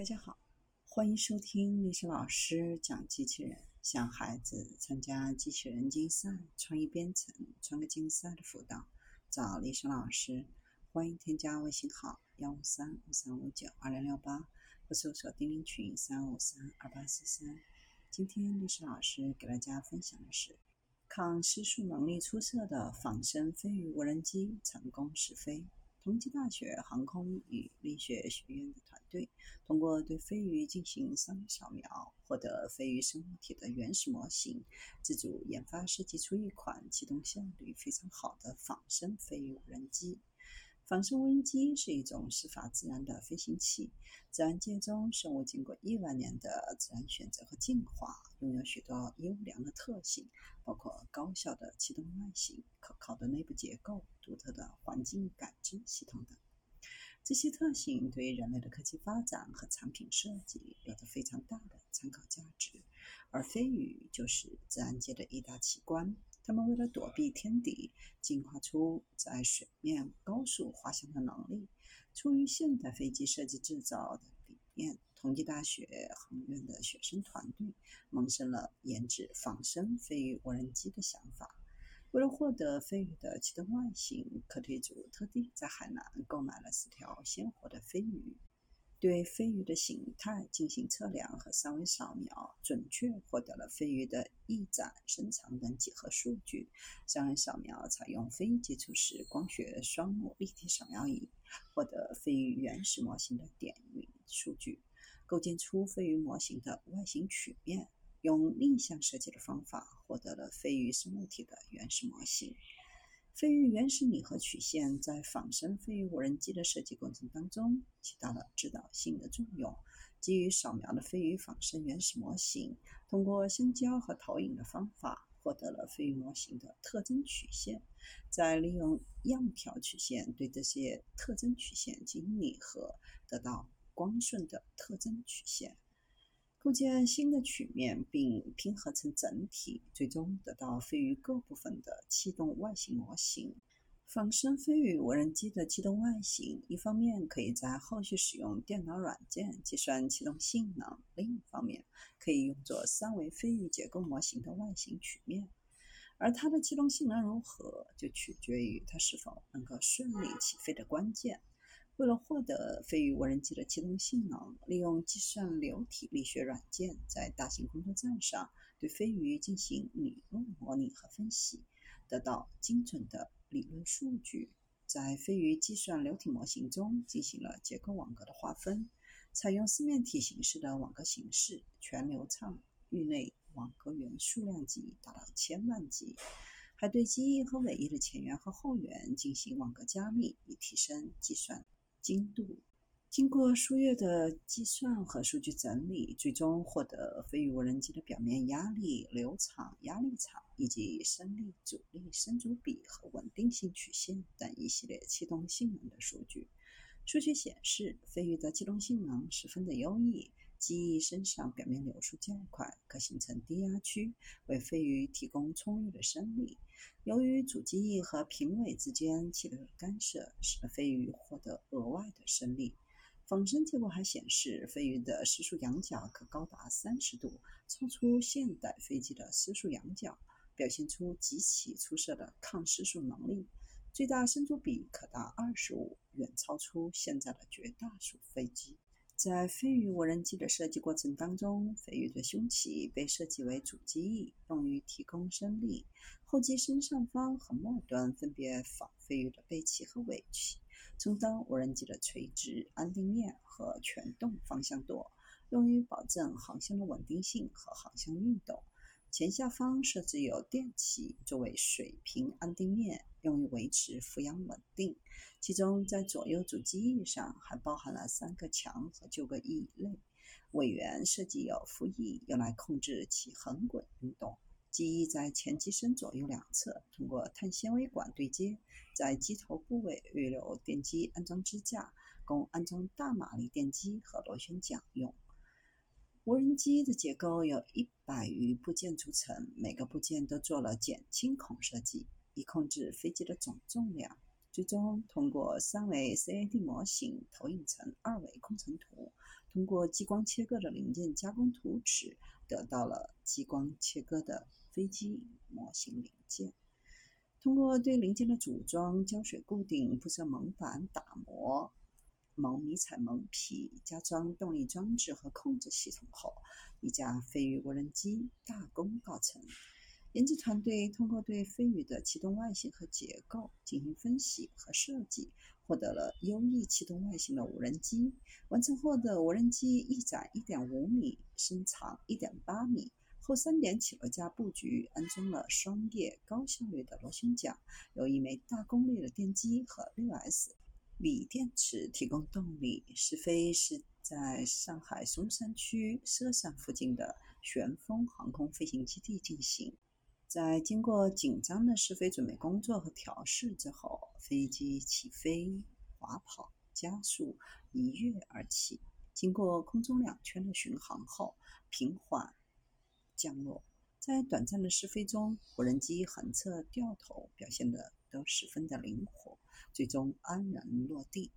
大家好，欢迎收听历史老师讲机器人，向孩子参加机器人竞赛、创意编程、创客竞赛的辅导，找历史老师。欢迎添加微信号幺五三五三五九二零六八，或搜索钉钉群三五三二八四三。今天历史老师给大家分享的是。抗失速能力出色的仿生飞鱼无人机成功试飞。同济大学航空与力学学院的团队通过对飞鱼进行三维扫描，获得飞鱼生物体的原始模型，自主研发设计出一款启动效率非常好的仿生飞鱼无人机。仿生无人机是一种适法自然的飞行器。自然界中，生物经过亿万年的自然选择和进化，拥有许多优良的特性，包括高效的启动外形、可靠的内部结构、独特的环境感知系统等。这些特性对于人类的科技发展和产品设计有着非常大的参考价值。而飞鱼就是自然界的一大奇观。它们为了躲避天敌，进化出在水面高速滑翔的能力。出于现代飞机设计制造的理念，同济大学航院的学生团队萌生了研制仿生飞鱼无人机的想法。为了获得飞鱼的奇特外形，课题组特地在海南购买了四条鲜活的飞鱼。对飞鱼的形态进行测量和三维扫描，准确获得了飞鱼的翼展、身长等几何数据。三维扫描采用非接触式光学双目立体扫描仪，获得飞鱼原始模型的点云数据，构建出飞鱼模型的外形曲面。用逆向设计的方法，获得了飞鱼生物体的原始模型。飞鱼原始拟合曲线在仿生飞鱼无人机的设计过程当中起到了指导性的作用。基于扫描的飞鱼仿生原始模型，通过相交和投影的方法，获得了飞鱼模型的特征曲线。再利用样条曲线对这些特征曲线进行拟合，得到光顺的特征曲线。构建新的曲面并拼合成整体，最终得到飞鱼各部分的气动外形模型。仿生飞鱼无人机的气动外形，一方面可以在后续使用电脑软件计算气动性能，另一方面可以用作三维飞鱼结构模型的外形曲面。而它的气动性能如何，就取决于它是否能够顺利起飞的关键。为了获得飞鱼无人机的机动性能，利用计算流体力学软件，在大型工作站上对飞鱼进行理论模拟和分析，得到精准的理论数据。在飞鱼计算流体模型中进行了结构网格的划分，采用四面体形式的网格形式，全流畅，域内网格元数量级达到千万级，还对机翼和尾翼的前缘和后缘进行网格加密，以提升计算。精度经过数月的计算和数据整理，最终获得飞鱼无人机的表面压力、流场、压力场以及升力、阻力、升阻比和稳定性曲线等一系列气动性能的数据。数据显示，飞鱼的机动性能十分的优异，机翼身上表面流速较快，可形成低压区，为飞鱼提供充裕的升力。由于主机翼和平尾之间气流的干涉，使得飞鱼获得额外的升力。仿生结果还显示，飞鱼的失速仰角可高达三十度，超出现代飞机的失速仰角，表现出极其出色的抗失速能力。最大伸阻比可达二十五，远超出现在的绝大数飞机。在飞鱼无人机的设计过程当中，飞鱼的胸鳍被设计为主机翼，用于提供升力；后机身上方和末端分别仿飞鱼的背鳍和尾鳍，充当无人机的垂直安定面和全动方向舵，用于保证航向的稳定性和航向运动。前下方设置有电器作为水平安定面，用于维持俯仰稳定。其中，在左右主机翼上还包含了三个墙和九个翼类。尾缘设计有副翼，用来控制其横滚运动。机翼在前机身左右两侧通过碳纤维管对接，在机头部位预留电机安装支架，供安装大马力电机和螺旋桨用。无人机的结构由一百余部件组成，每个部件都做了减轻孔设计，以控制飞机的总重量。最终通过三维 CAD 模型投影成二维工程图，通过激光切割的零件加工图纸，得到了激光切割的飞机模型零件。通过对零件的组装、胶水固定、铺设蒙板、打磨、蒙迷彩蒙皮、加装动力装置和控制系统后，一架飞鱼无人机大功告成。研制团队通过对飞鱼的启动外形和结构进行分析和设计，获得了优异启动外形的无人机。完成后的无人机翼展1.5米，身长1.8米，后三点起落架布局安装了双叶高效率的螺旋桨，有一枚大功率的电机和 6S 锂电池提供动力。试飞是在上海松山区佘山附近的旋风航空飞行基地进行。在经过紧张的试飞准备工作和调试之后，飞机起飞、滑跑、加速，一跃而起。经过空中两圈的巡航后，平缓降落。在短暂的试飞中，无人机横侧掉头表现的都十分的灵活，最终安然落地。